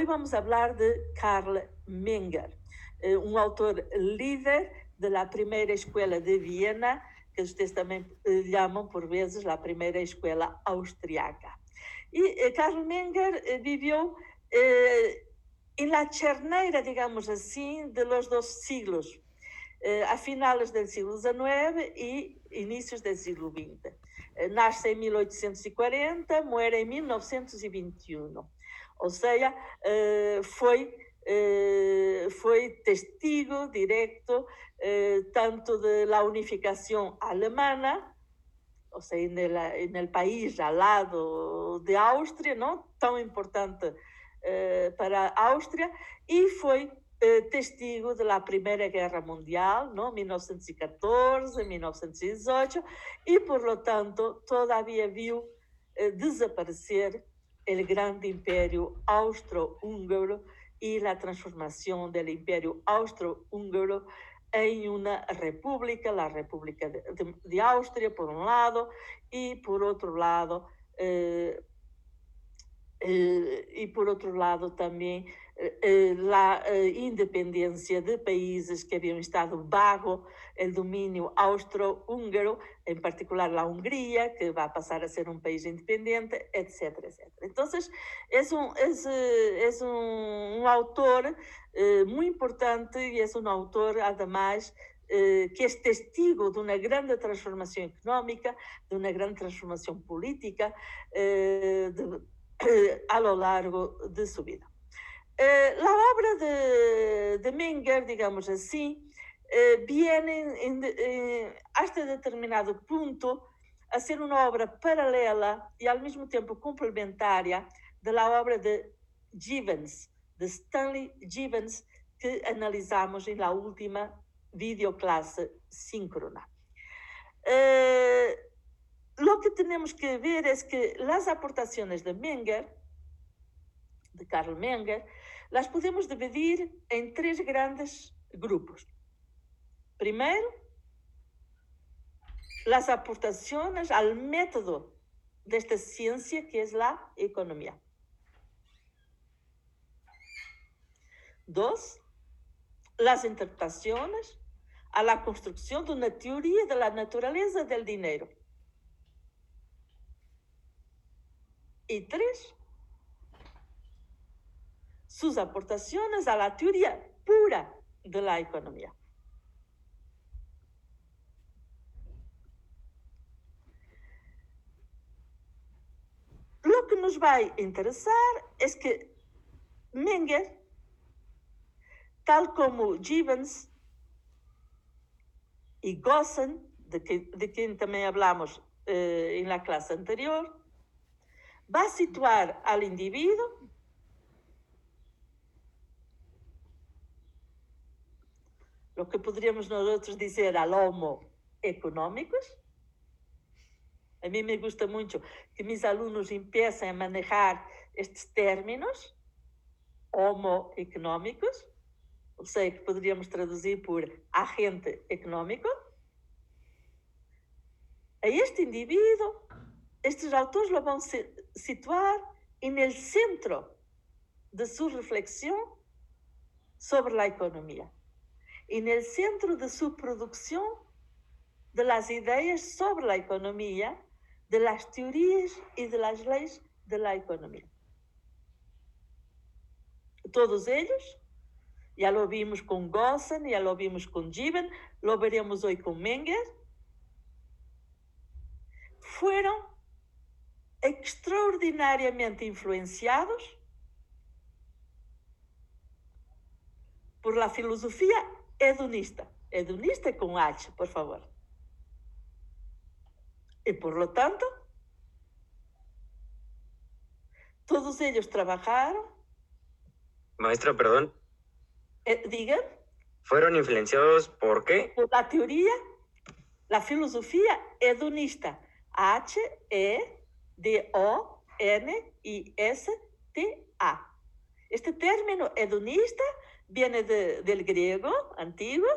Hoje vamos falar de Karl Menger, eh, um autor líder da primeira escola de Viena, que vocês também eh, chamam por vezes a primeira escola austríaca. E eh, Karl Menger viveu eh, na charneira, digamos assim, de los dos siglos, eh, a finales do século XIX e inícios do século XX. Nasce em 1840, muere em 1921 ou seja, eh, foi, eh, foi testigo directo eh, tanto da unificação alemana, ou seja, en el, país al lado de Áustria, não tão importante para a Áustria, e foi testigo da Primeira Guerra Mundial, não? 1914, 1918, e, por lo tanto, todavia viu desaparecer el grande imperio austro-húngaro y la transformación del imperio austro-húngaro en una república, la República de, Austria por un lado y por otro lado, eh, Eh, e por outro lado também eh, eh, a independência de países que haviam estado bago o domínio austro-húngaro, em particular a Hungria, que vai passar a ser um país independente, etc, etc. Então, é um, é, um, um autor muito importante e é um autor, ademais, que é testigo de uma grande transformação económica, de uma grande transformação política, de a lo largo de su vida. Eh, la obra de, de, Menger, digamos así, eh, viene en, eh, hasta determinado punto a ser una obra paralela y al mismo tiempo complementaria de la obra de Gibbons, de Stanley Gibbons, que analizamos en la última videoclase síncrona. Lo que tenemos que ver es que las aportaciones de Menger, de Karl Menger, las podemos dividir en tres grandes grupos. Primero, las aportaciones al método de esta ciencia que es la economía. Dos, las interpretaciones a la construcción de una teoría de la naturaleza del dinero. Y tres, sus aportaciones a la teoría pura de la economía. Lo que nos va a interesar es que Menger, tal como Gibbons y Gossen, de, quien también hablamos eh, en la clase anterior, va a situar al individuo lo que podríamos nosotros decir al homo económicos. A mí me gusta mucho que mis alumnos empiecen a manejar estos términos homo económicos, o sea, que podríamos traducir por agente económico. A este individuo, estos autores lo a situar en el centro de su reflexión sobre la economía en el centro de su producción de las ideas sobre la economía, de las teorías y de las leyes de la economía. Todos ellos, ya lo vimos con Gossen, ya lo vimos con Gibbon, lo veremos hoy con Menger, fueron extraordinariamente influenciados por la filosofía hedonista. Hedonista con H, por favor. Y por lo tanto, todos ellos trabajaron. Maestra, perdón. Eh, digan. ¿Fueron influenciados por qué? Por la teoría, la filosofía hedonista. H-E-D-O-N-I-S-T-A. Este término hedonista viene del griego antiguo.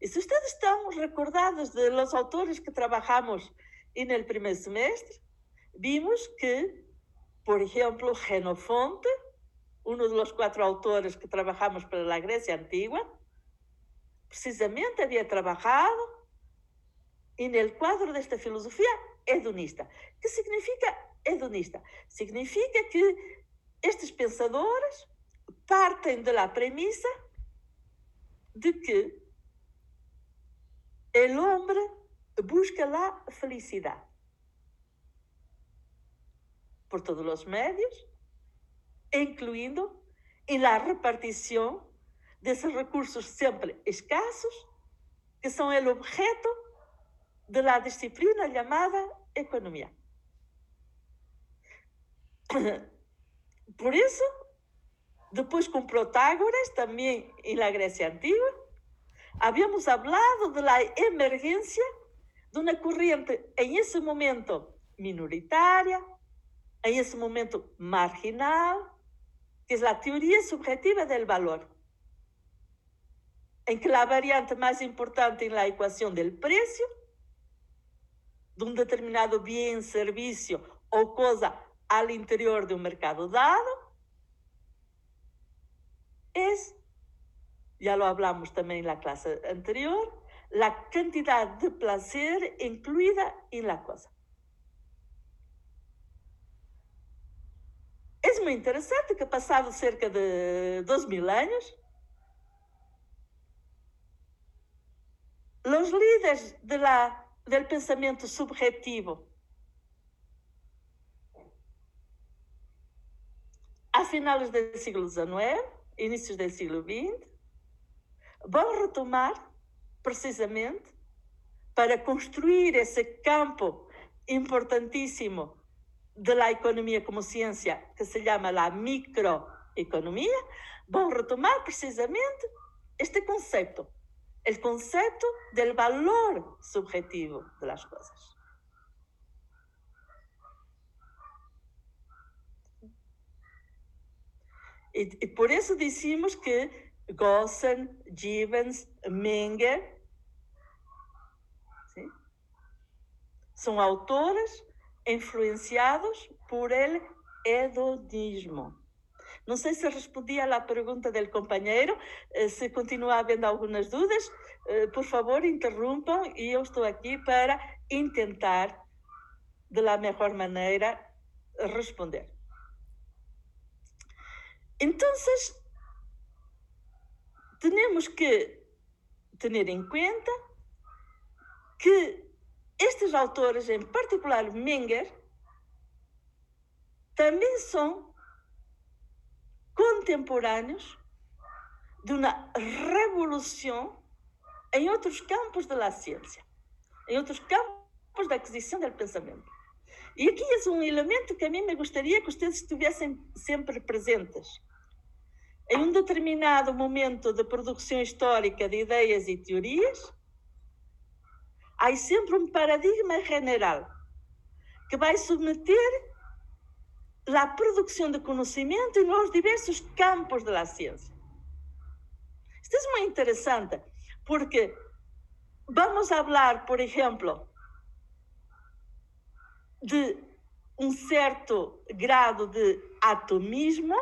Y si ustedes están recordados de los autores que trabajamos en el primer semestre, vimos que, por ejemplo, Genofonte uno de los cuatro autores que trabajamos para la Grecia antigua, precisamente había trabajado en el cuadro de esta filosofía hedonista. que significa hedonista? Significa que estes pensadores partem da premissa de que o homem busca lá felicidade por todos os médios, incluindo e a repartição desses recursos sempre escassos, que são o objeto de la disciplina llamada economía. Por eso, después con Protágoras, también en la Grecia antigua, habíamos hablado de la emergencia de una corriente en ese momento minoritaria, en ese momento marginal, que es la teoría subjetiva del valor, en que la variante más importante en la ecuación del precio de un determinado bien, servicio o cosa al interior de un mercado dado es, ya lo hablamos también en la clase anterior, la cantidad de placer incluida en la cosa. Es muy interesante que pasado cerca de dos mil años, los líderes de la, del pensamento subjetivo. A finais do século XIX, inícios do século XX, vão retomar precisamente para construir esse campo importantíssimo da economia como ciência, que se chama a microeconomia, vão retomar precisamente este conceito el concepto del valor subjetivo de las cosas. Y, y por eso decimos que Gossen, Gibbons, Menger ¿sí? son autores influenciados por el hedonismo. Não sei se respondi à pergunta do companheiro. Eh, se continua havendo algumas dúvidas, eh, por favor, interrompam e eu estou aqui para tentar, de la melhor maneira, responder. Então, temos que ter em conta que estes autores, em particular Menger, também são contemporâneos de uma revolução em outros campos da ciência, em outros campos da aquisição do pensamento. E aqui é um elemento que a mim me gostaria que vocês estivessem sempre presentes. Em um determinado momento de produção histórica de ideias e teorias, há sempre um paradigma general que vai submeter a produção de conhecimento nos diversos campos da ciência. Isto é muito interessante, porque vamos falar, por exemplo, de um certo grado de atomismo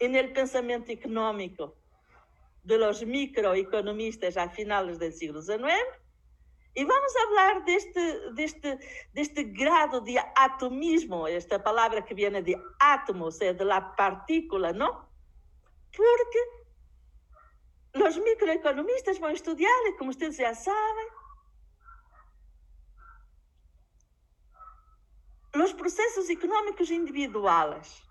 no pensamento econômico de los microeconomistas a finales del siglo XIX. E vamos falar deste, deste, deste grado de atomismo, esta palavra que vem de átomo, ou é seja, de la partícula, não? Porque os microeconomistas vão estudar, e como vocês já sabem, os processos econômicos individuais.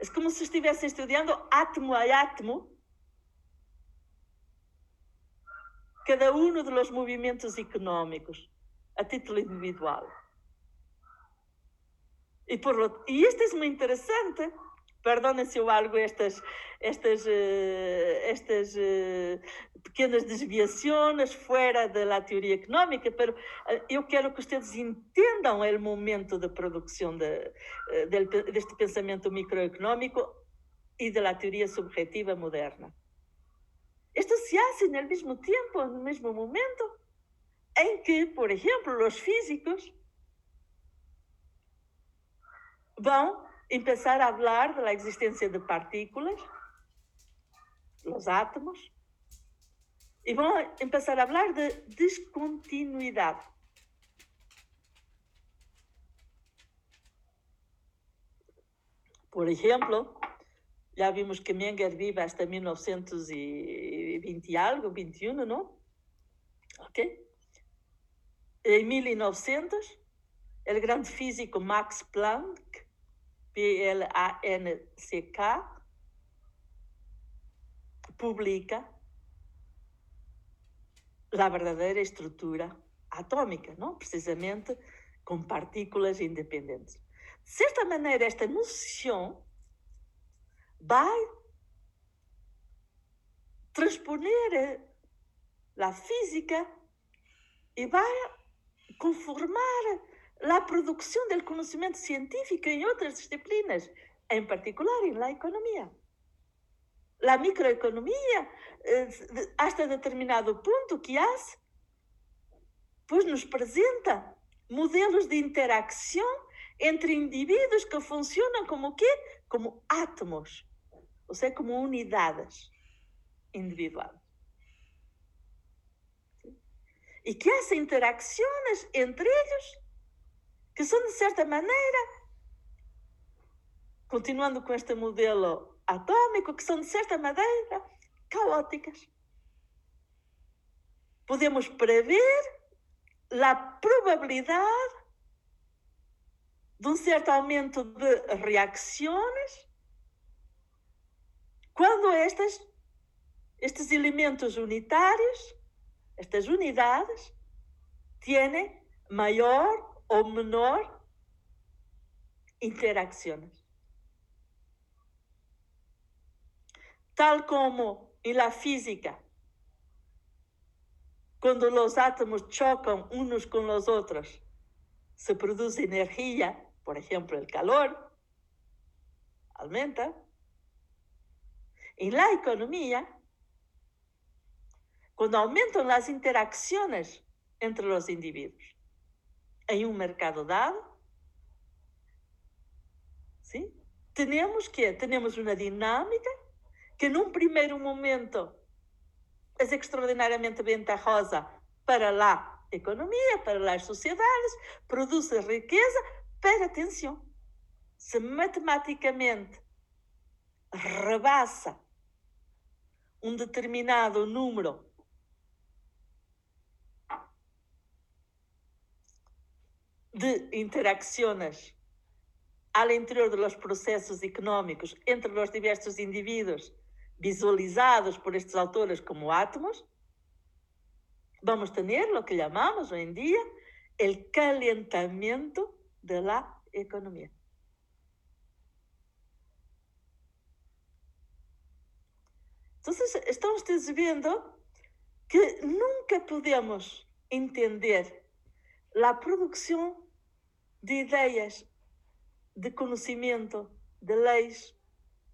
É como se estivessem estudando átomo a átomo cada um dos movimentos económicos a título individual. E, por, e isto é muito interessante Perdonem se eu algo estas, estas, uh, estas uh, pequenas desviações fora da teoria económica, mas eu quero que vocês entendam o momento de produção de, de, deste pensamento microeconómico e da teoria subjetiva moderna. Esto se hace en el mismo tiempo, en el mismo momento, en que, por ejemplo, los físicos vão começar a falar da existência de partículas, os átomos, e vão começar a falar de descontinuidade. Por exemplo, já vimos que Menger vive hasta 1920 e algo, 21, não? Ok? Em 1900, o grande físico Max Planck, P-L-A-N-C-K, publica a verdadeira estrutura atômica, não? precisamente com partículas independentes. De certa maneira, esta noção vai transponer a física e vai conformar a produção do conhecimento científico em outras disciplinas, em particular em la economia. La microeconomia, eh, hasta determinado ponto que hace, pois nos apresenta modelos de interação entre indivíduos que funcionam como quê? Como átomos, ou seja, como unidades individuais. E que há interações entre eles que são, de certa maneira, continuando com este modelo atômico, que são, de certa maneira, caóticas. Podemos prever a probabilidade de um certo aumento de reações quando estas, estes elementos unitários, estas unidades, têm maior ou menor interações. Tal como em la física, quando os átomos chocam uns com os outros, se produz energia por ejemplo, el calor aumenta. En la economía, cuando aumentan las interacciones entre los individuos en un mercado dado, ¿sí? tenemos que tenemos una dinámica que en un primer momento es extraordinariamente ventajosa para la economía, para las sociedades, produce riqueza, Pera atenção. Se matematicamente rebassa um determinado número de interacciones ao interior dos processos económicos entre os diversos indivíduos visualizados por estes autores como átomos, vamos ter o lo que llamamos hoje em dia o calentamento de la economía. Entonces, estamos viendo que nunca podemos entender la producción de ideas, de conocimiento, de leis,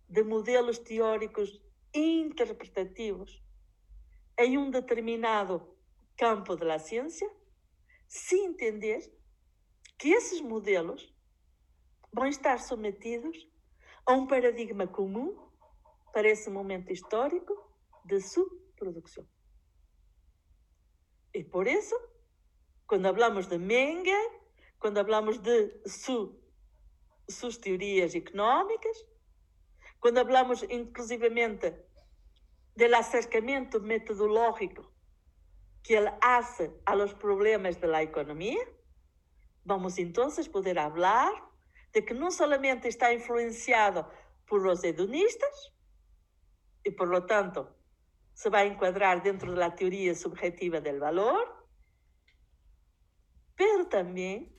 de modelos teóricos interpretativos em um determinado campo da ciência, sem entender que esses modelos vão estar submetidos a um paradigma comum para esse momento histórico de subprodução. E por isso, quando falamos de Menger, quando falamos de su, suas teorias económicas, quando falamos inclusivamente do acercamento metodológico que ele hace a los problemas de la economia, Vamos entonces poder hablar de que no solamente está influenciado por los hedonistas y por lo tanto se va a encuadrar dentro de la teoría subjetiva del valor, pero también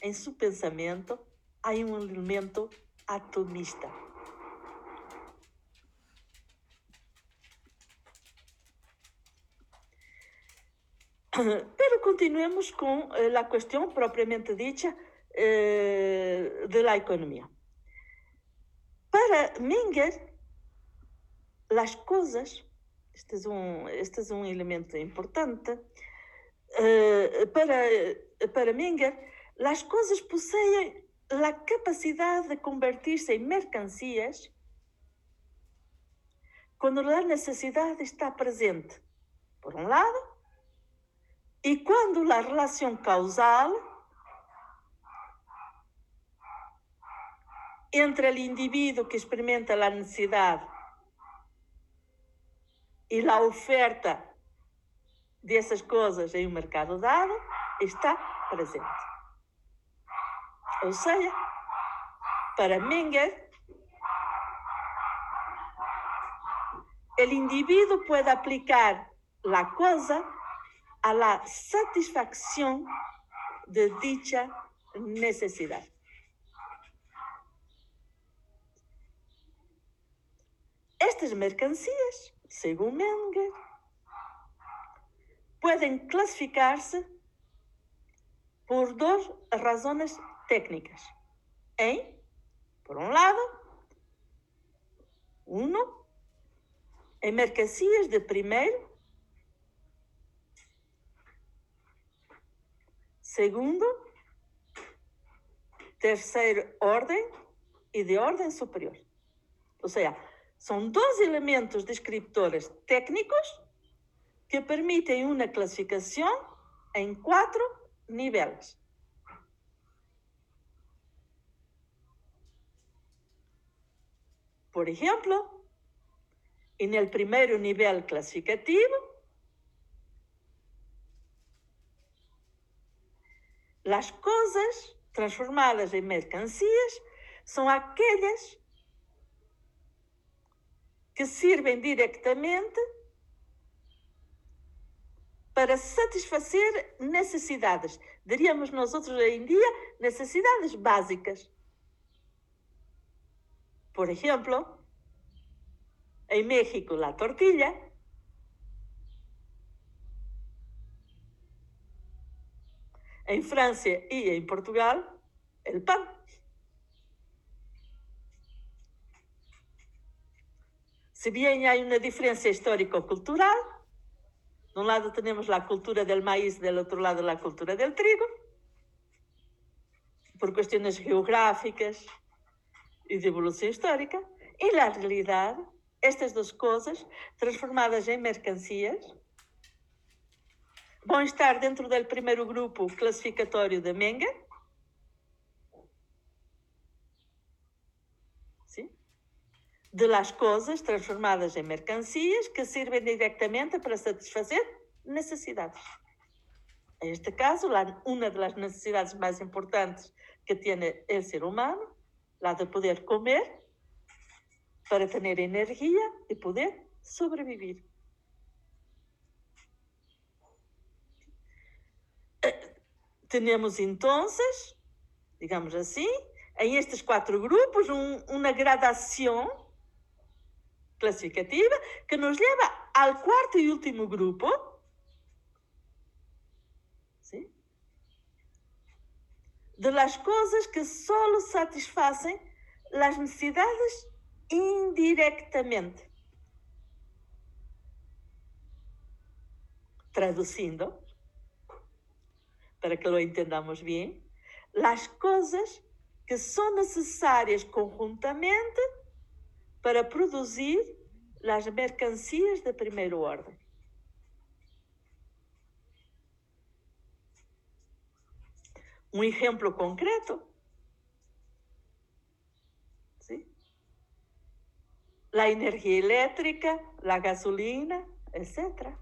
en su pensamiento hay un elemento atomista. Pero continuemos con eh, la cuestión propiamente dicha eh, de la economía. Para Menger, las cosas, este es un, este es un elemento importante, eh, para, para Menger, las cosas poseen la capacidad de convertirse en mercancías cuando la necesidad está presente, por un lado, y cuando la relación causal entre el individuo que experimenta la necesidad y la oferta de esas cosas en un mercado dado está presente. O sea, para Menger, el individuo puede aplicar la cosa a la satisfacción de dicha necesidad. Estas mercancías, según Menger, pueden clasificarse por dos razones técnicas. En, por un lado, uno, en mercancías de primeiro, segundo, terceiro orden e de ordem superior. Ou seja, são dois elementos descriptores técnicos que permitem uma classificação em quatro níveis. Por exemplo, en el primer nivel clasificativo, las cosas transformadas en mercancías son aquellas que sirven directamente para satisfazer necessidades. Diríamos nós outros hoje em dia, necessidades básicas. Por exemplo, em México, a tortilha. Em França e em Portugal, o pão. Se bem há uma diferença histórico-cultural, de un lado tenemos la cultura del maíz, del otro lado la cultura del trigo, por cuestiones geográficas y de evolución histórica. Y la realidad, estas dos cosas, transformadas en mercancías, vão estar dentro do primeiro grupo classificatório de Menger. ¿Sí? De las cosas transformadas em mercancías que servem diretamente para satisfazer necessidades. En este caso, de las necesidades más importantes que tiene el ser humano, la de poder comer para tener energía y poder sobrevivir. Temos então, digamos assim, em estes quatro grupos, um, uma gradação classificativa que nos leva ao quarto e último grupo. De las coisas que só satisfazem as necessidades indiretamente. Traduzindo, para que lo entendamos bien, las cosas que son necesarias conjuntamente para producir las mercancías de primer orden. Un ejemplo concreto. ¿Sí? La energía eléctrica, la gasolina, etc.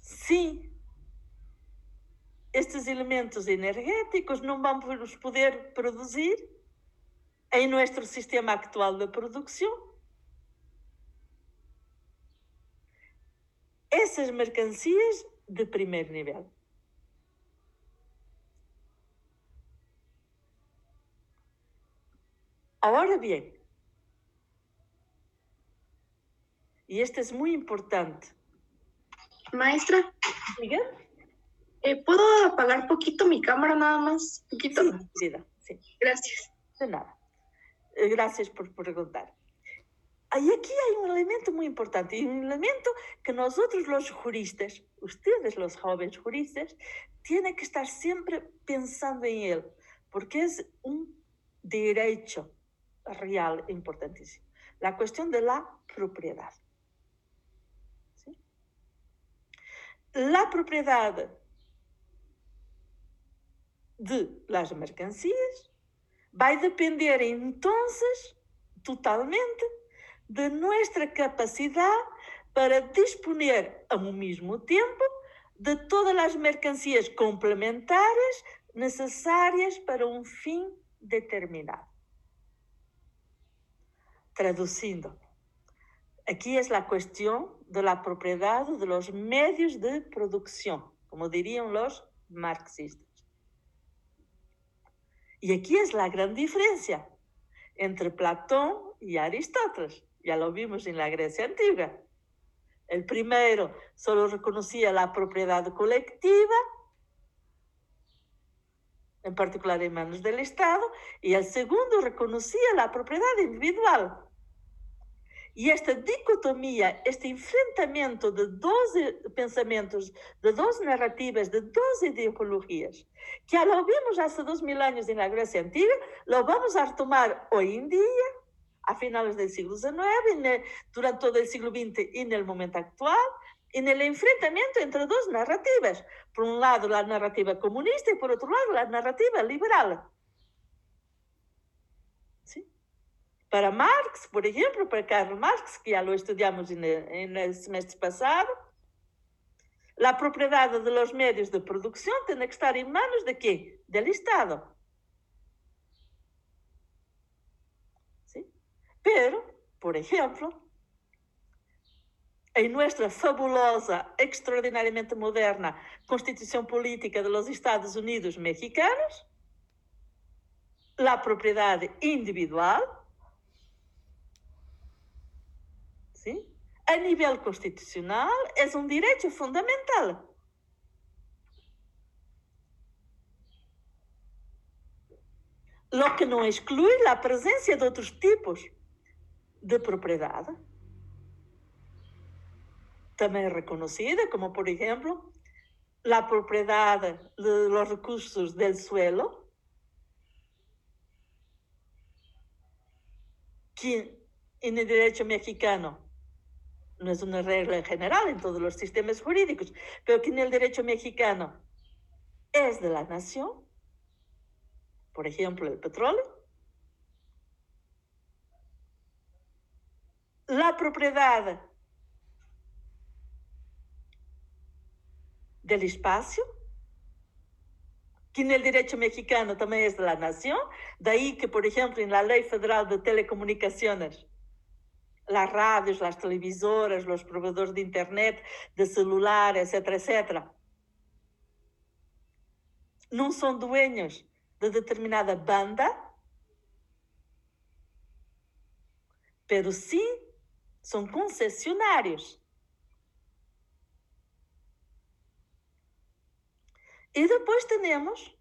Sí. Estes elementos energéticos não vamos poder produzir em nosso sistema actual de produção. Essas mercancias de primeiro nível. Ahora bien, y este es muy importante. Maestra, ¿Diga? Eh, ¿puedo apagar poquito mi cámara nada más? Poquito. Sí, querida, sí, Gracias. de nada. Eh, Gracias por preguntar. Y aquí hay un elemento muy importante, y un elemento que nosotros los juristas, ustedes los jóvenes juristas, tienen que estar siempre pensando en él, porque es un derecho real importantísimo. La cuestión de la propiedad. ¿Sí? La propiedad de las mercancías va a depender entonces totalmente de nuestra capacidad para disponer a un mismo tiempo de todas las mercancías complementares necesarias para un fin determinado. Traduciendo, aquí es la cuestión de la propiedad de los medios de producción, como dirían los marxistas. Y aquí es la gran diferencia entre Platón y Aristóteles. Ya lo vimos en la Grecia antigua. El primero solo reconocía la propiedad colectiva, en particular en manos del Estado, y el segundo reconocía la propiedad individual. Y esta dicotomía, este enfrentamiento de dos pensamientos, de dos narrativas, de dos ideologías, que ya lo vimos hace dos mil años en la Grecia antigua, lo vamos a retomar hoy en día a finales del siglo XIX, durante todo el siglo XX en el momento actual, en el enfrentamiento entre dos narrativas. Por un lado, la narrativa comunista y por otro lado, la narrativa liberal. para Marx, por exemplo, para Karl Marx, que já lo estudamos no semestre passado, a propriedade dos meios de produção tem que estar em manos de quem? Do Estado. ¿Sí? Pero, por exemplo, em nossa fabulosa, extraordinariamente moderna Constituição Política dos Estados Unidos Mexicanos, a propriedade individual a nivel constitucional, es un derecho fundamental. Lo que no excluye la presencia de otros tipos de propiedad, también reconocida, como por ejemplo la propiedad de los recursos del suelo, que en el derecho mexicano no es una regla en general en todos los sistemas jurídicos, pero que en el derecho mexicano. Es de la nación, por ejemplo, el petróleo, la propiedad del espacio, que en el derecho mexicano también es de la nación, de ahí que, por ejemplo, en la Ley Federal de Telecomunicaciones, las radios, las televisoras, los proveedores de internet, de celular, etc., etc., não são dueños de determinada banda, pero sim são concessionários. E depois temos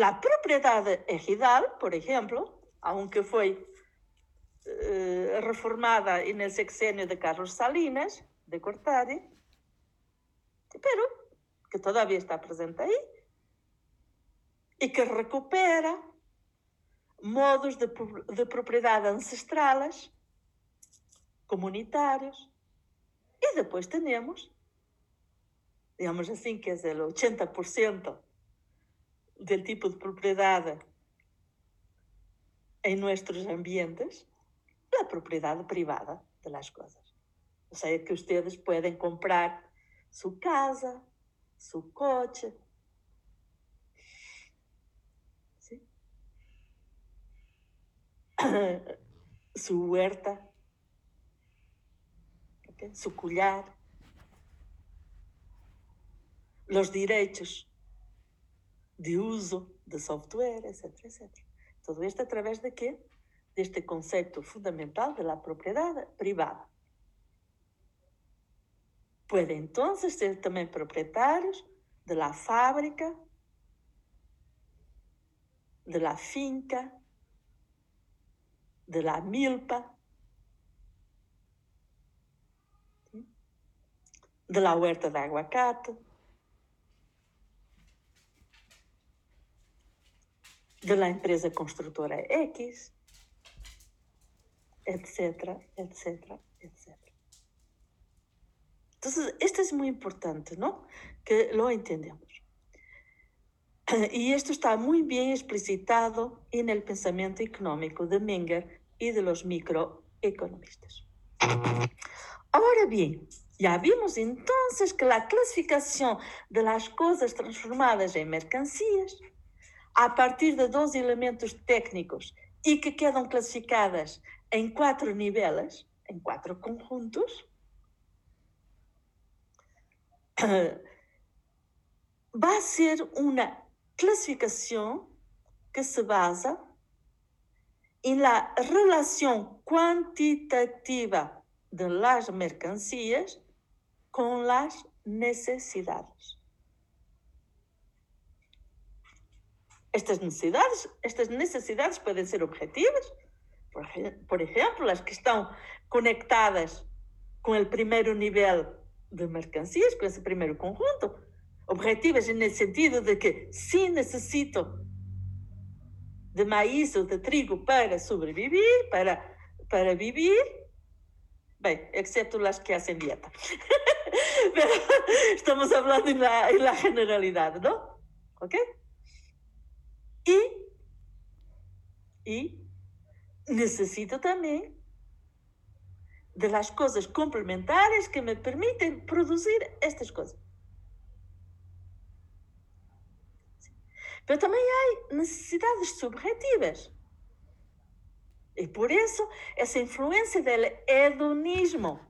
a propriedade ejidal, por exemplo, aunque foi eh, reformada en el sexenio de Carlos Salinas, de Cortari, pero que todavía está presente ahí, y que recupera modos de, de propriedade ancestrales comunitarios. Y después tenemos, digamos así, que es el 80% del tipo de propiedad en nuestros ambientes, la propiedad privada de las cosas. O sea, que ustedes pueden comprar su casa, su coche. ¿sí? su huerta, su collar, los derechos de uso de software, etcétera. Todo esto a través de qué? De este concepto fundamental de la propiedad privada. Puede entonces ser también propietarios de la fábrica, de la finca, de la milpa, de la huerta de aguacate. de la empresa constructora X, etcétera, etcétera, etcétera. Entonces, esto es muy importante, ¿no? Que lo entendamos. Y esto está muy bien explicitado en el pensamiento económico de Menger y de los microeconomistas. Ahora bien, ya vimos entonces que la clasificación de las cosas transformadas en mercancías, a partir de dos elementos técnicos y que quedan clasificadas en cuatro niveles, en cuatro conjuntos, va a ser una clasificación que se basa en la relación cuantitativa de las mercancías con las necesidades. Estas necesidades, estas necesidades pueden ser objetivas, por, por ejemplo, las que están conectadas con el primer nivel de mercancías, com esse primeiro conjunto. Objetivas nesse sentido de que, se necessito de maíz ou de trigo para sobreviver, para, para viver, bem, exceto as que fazem dieta. estamos falando na, na generalidade, não? Ok? E, e necessito também das coisas complementares que me permitem produzir estas coisas, mas também há necessidades subjetivas. e por isso, essa influência do hedonismo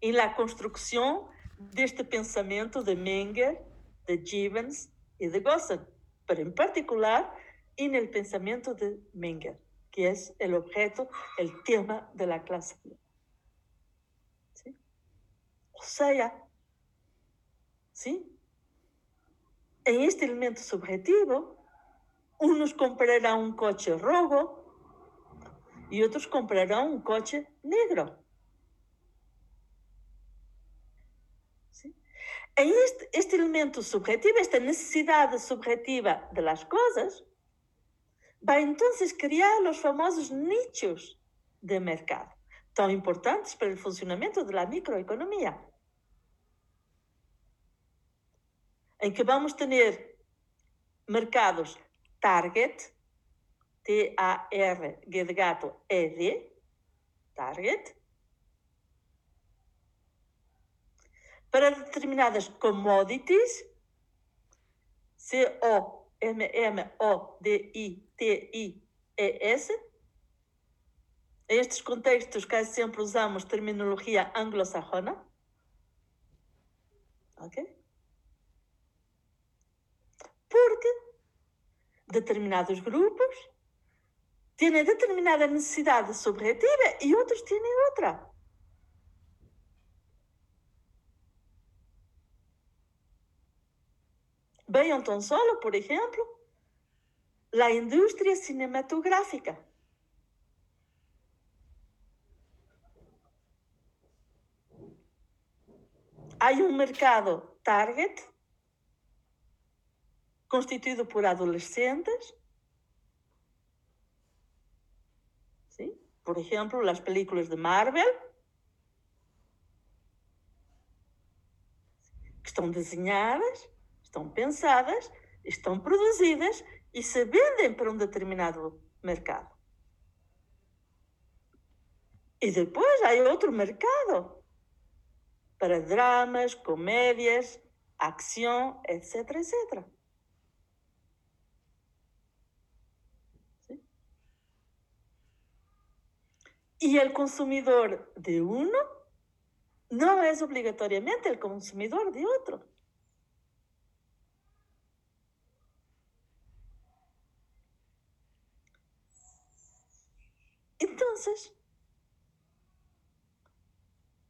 en la construcción de este de Menger, de Gibbons e de Gossen, pero em particular no pensamento de Menger. Que es el objeto, el tema de la clase. O sea, ¿sí? En este elemento subjetivo, unos comprarán un coche rojo y otros comprarán un coche negro. En este, este elemento subjetivo, esta necesidad subjetiva de las cosas, va entonces criar los famosos nichos de mercado, tan importantes para el funcionamiento de la microeconomía, en que vamos a tener mercados target, T-A-R, de gato, E-D, target, para determinadas commodities, C-O M-M-O-D-I-T-I-E-S. Em estes contextos, quase sempre usamos terminologia anglosajona. Ok? Porque determinados grupos têm determinada necessidade subjetiva e outros têm outra. Vean tan solo, por ejemplo, la industria cinematográfica. Hay un mercado target constituido por adolescentes. ¿sí? Por ejemplo, las películas de Marvel, que están diseñadas estão pensadas, estão produzidas e se vendem para um determinado mercado. E depois há outro mercado para dramas, comédias, ação, etc, etc. E o consumidor de uno não é obrigatoriamente o consumidor de outro. Entonces,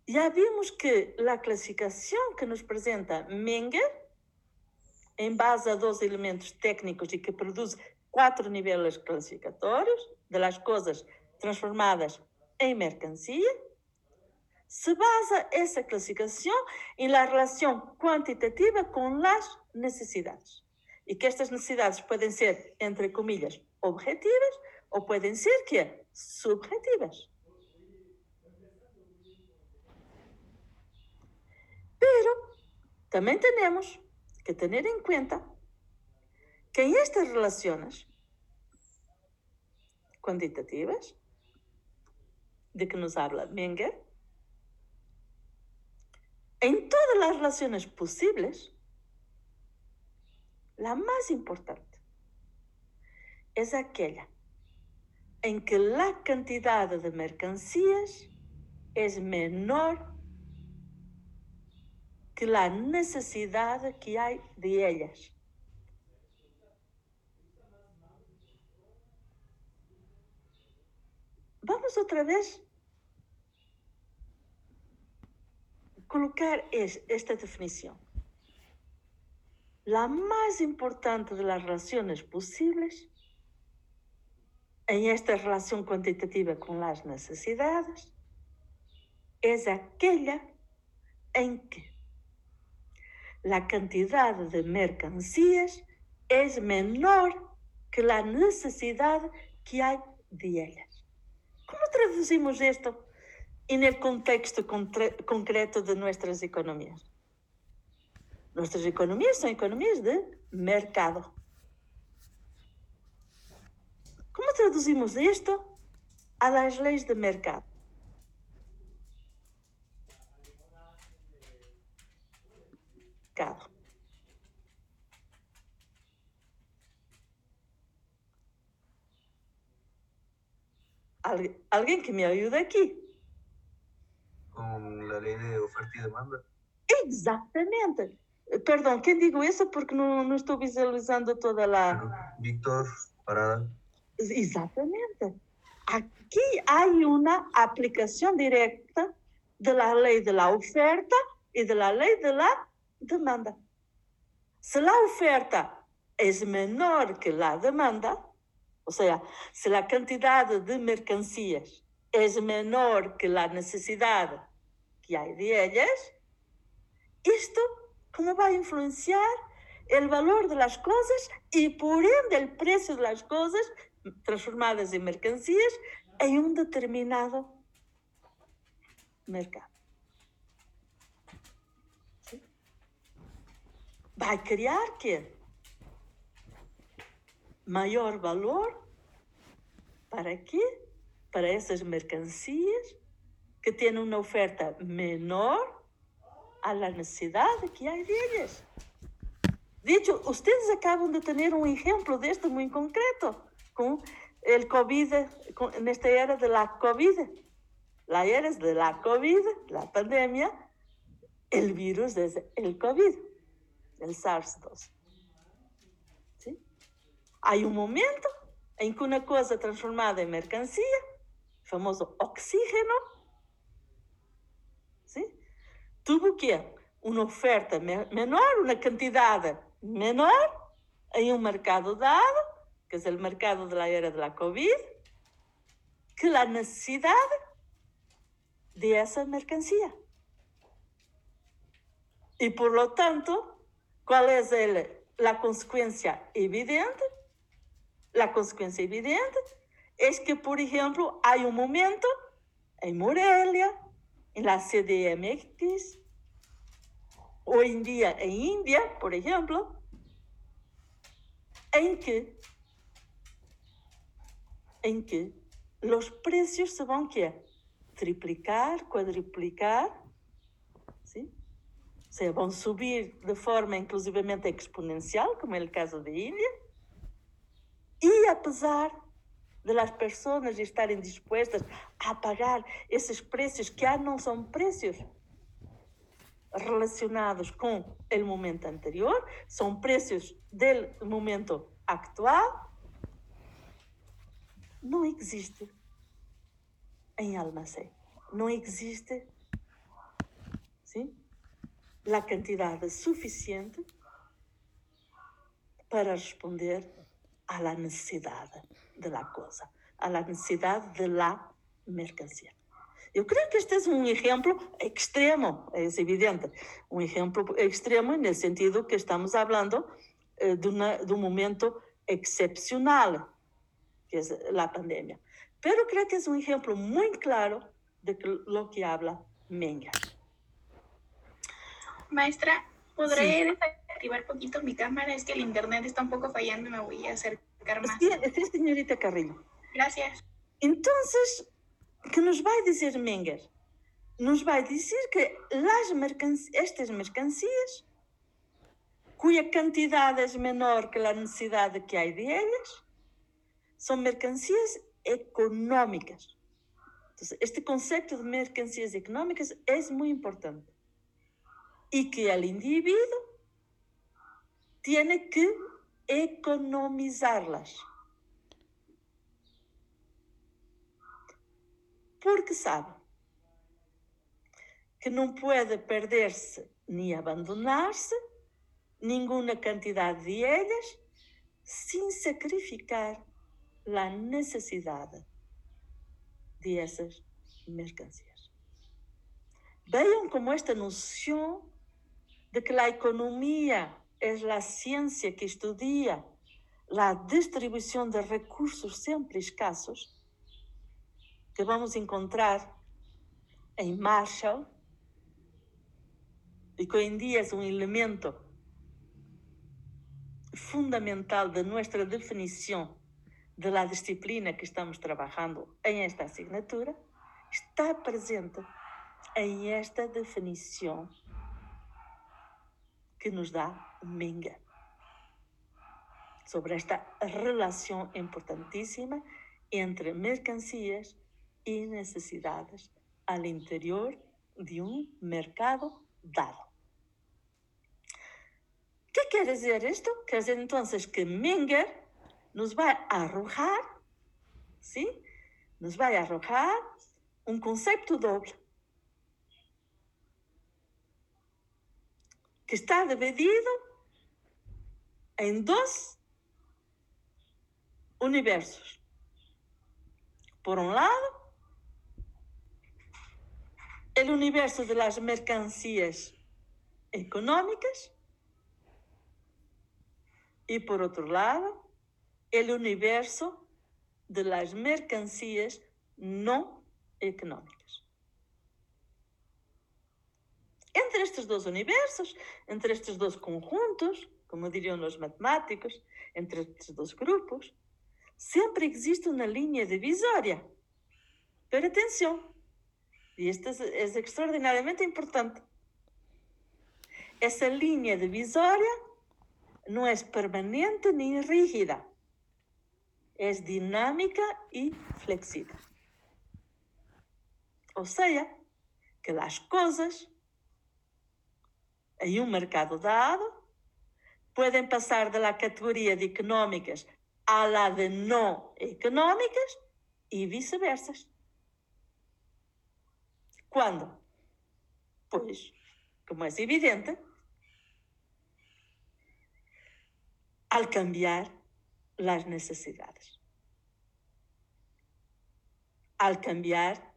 vimos que la clasificación que nos presenta Menger, en base a dos elementos técnicos y que produce cuatro niveles clasificatorios de las cosas transformadas en mercancía, se basa esa clasificación en la relación cuantitativa con las necesidades. Y que estas necesidades pueden ser, entre comillas, objetivas o pueden ser que subjetivas. Pero también tenemos que tener en cuenta que en estas relaciones cuantitativas de que nos habla Menger, en todas las relaciones posibles, la más importante es aquella en que la cantidad de mercancías es menor que la necesidad que hay de ellas. Vamos otra vez colocar es, esta definición. La más importante de las relaciones posibles en esta relación cuantitativa con las necesidades es aquella en que la cantidad de mercancías es menor que la necesidad que hay de ellas. ¿Cómo traducimos esto en el contexto concreto de nuestras economías? Nuestras economías son economías de mercado. traduzimos isto às leis de mercado. mercado. alguém que me ajude aqui. Com a lei de oferta e demanda? Exatamente. Perdão, quem digo isso porque não, não estou visualizando toda lá. Victor Parada. Exactamente. Aquí hay una aplicación directa de la ley de la oferta y de la ley de la demanda. Si la oferta es menor que la demanda, o sea, si la cantidad de mercancías es menor que la necesidad que hay de ellas, esto cómo va a influenciar el valor de las cosas y por ende el precio de las cosas transformadas en mercancías en un determinado mercado. Va a crear que mayor valor para qué? Para esas mercancías que tienen una oferta menor a la necesidad que hay de ellas. De hecho, ustedes acaban de tener un ejemplo de esto muy concreto con el COVID, en esta era de la COVID. La era de la COVID, la pandemia, el virus es el COVID, el SARS-2. ¿Sí? Hay un momento en que una cosa transformada en mercancía, famoso oxígeno, ¿sí? tuvo que una oferta menor, una cantidad menor en un mercado dado, que es el mercado de la era de la COVID, que la necesidad de esa mercancía. Y por lo tanto, ¿cuál es el, la consecuencia evidente? La consecuencia evidente es que, por ejemplo, hay un momento en Morelia, en la CDMX, hoy en día en India, por ejemplo, en que, en que los precios se van a triplicar, cuadriplicar, ¿sí? a subir de forma inclusivamente exponencial, como es el caso de India, y a pesar de las personas estarem dispuestas a pagar esses preços que já não são preços relacionados com o momento anterior, são preços do momento actual, não existe em almacém. Não existe sim, a quantidade suficiente para responder à necessidade de la cosa, a la necesidad de la mercancía. Yo creo que este es un ejemplo extremo, es evidente, un ejemplo extremo el sentido que estamos hablando eh, de, de un momento excepcional, que es la pandemia. Pero creo que es un ejemplo muy claro de lo que habla Menger. Maestra, ¿podré desactivar poquito mi cámara? Es que el internet está un poco fallando y me voy a acercar más. Sí, sí, señorita Carrillo. Gracias. Entonces, que nos vai dizer Menger? Nos vai dizer que las mercanc- estas mercancías, cuya cantidad es menor que la necesidad que hay de ellas, son mercancías económicas. Este concepto de mercancías económicas es muy importante. Y que el individuo tiene que economizarlas. porque sabe que não pode perder-se nem abandonar-se nenhuma quantidade de ellas sem sacrificar a necessidade de essas mercancías. Vejam como esta noção de que a economia é a ciência que estudia a distribuição de recursos sempre escassos que vamos encontrar em Marshall e que hoje em dia é um elemento fundamental de nossa definição de la disciplina que estamos trabalhando em esta asignatura, está presente em esta definição que nos dá Menger sobre esta relação importantíssima entre mercancías e necessidades al interior de um mercado dado. ¿Qué quiere decir esto? Quiere decir entonces que Menger nos va a arrojar, ¿sí? Nos va a arrojar un concepto doble que está dividido en dos universos. Por un lado, el universo de las mercancías económicas y por otro lado, el universo de las mercancías económicas. Entre estes dois universos, entre estes dois conjuntos, como diriam os matemáticos, entre estes dois grupos, sempre existe uma linha divisória. Pero atenção, e isto é extraordinariamente importante. Essa linha divisória não é permanente nem rígida, é dinâmica e flexível. Ou seja, que as coisas em um mercado dado podem passar da categoria de económicas a la de não económicas e vice-versa. Quando? Pois, como é evidente, al cambiar las necesidades, al cambiar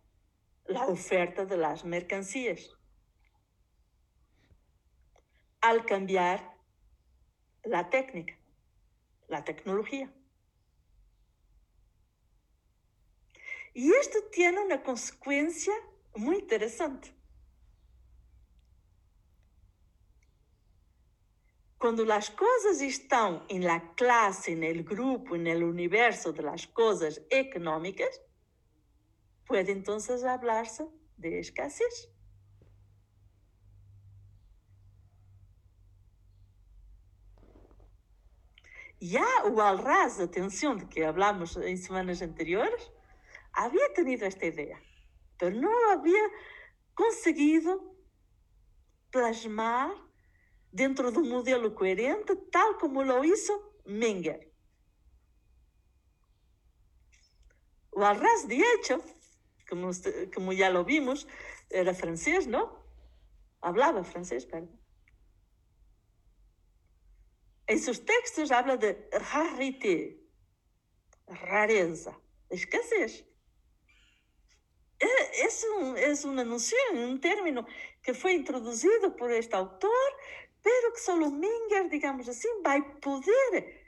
la oferta de las mercancías, al cambiar la técnica, la tecnología. Y esto tiene una consecuencia muy interesante. Quando as coisas estão em la classe, no grupo, no universo de coisas económicas, pode então falar-se de escassez. já o Alras, atenção, de que hablamos em semanas anteriores, havia tenido esta ideia, mas não havia conseguido plasmar dentro de um modelo coerente, tal como lo hizo Menger. O Arras, de hecho, como, usted- como ya lo vimos, era francés, ¿no? Hablaba francés, perdón. En sus textos habla de rarité, rareza, escasez. É, Es, un- es una noción, un término que fue introducido por este autor pero que solo Minger, digamos assim, vai poder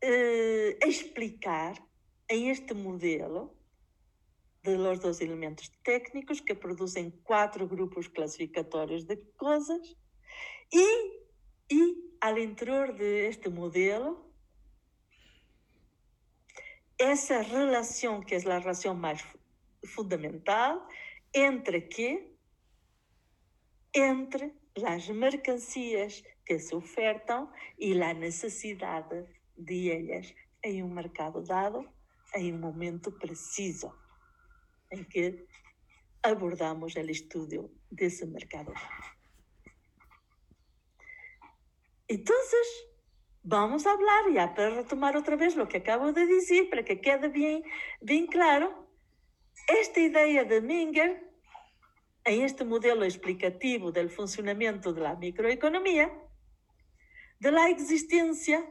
eh, explicar em este modelo dos elementos técnicos que produzem quatro grupos classificatórios de coisas e, e ao interior deste modelo essa relação que é a relação mais fu- fundamental entre que entre as mercancias que se ofertam e a necessidade de elas em um mercado dado, em um momento preciso em que abordamos o estudo desse mercado. Entonces, vamos a hablar ya para retomar otra vez lo que acabo de decir, para que quede bien, bien claro. Esta ideia de Minger, Em este modelo explicativo del funcionamiento de la microeconomía, de la existencia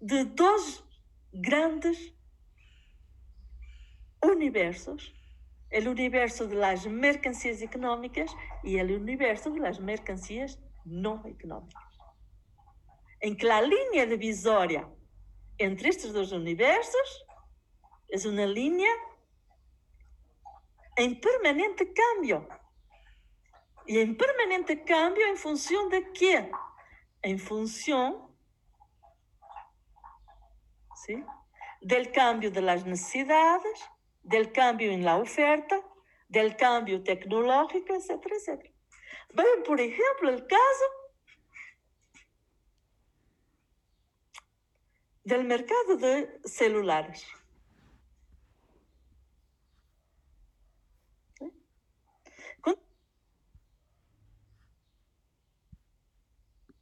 de dos grandes universos, el universo de las mercancías económicas y el universo de las mercancías no económicas, en que la línea divisoria entre estes dois universos é uma linha em permanente cambio. E em permanente cambio em função de quê? Em função ¿sí? del cambio de las necesidades, del cambio en la oferta, del cambio tecnológico, etcétera, etcétera. Vean, por ejemplo, el caso del mercado de celulares.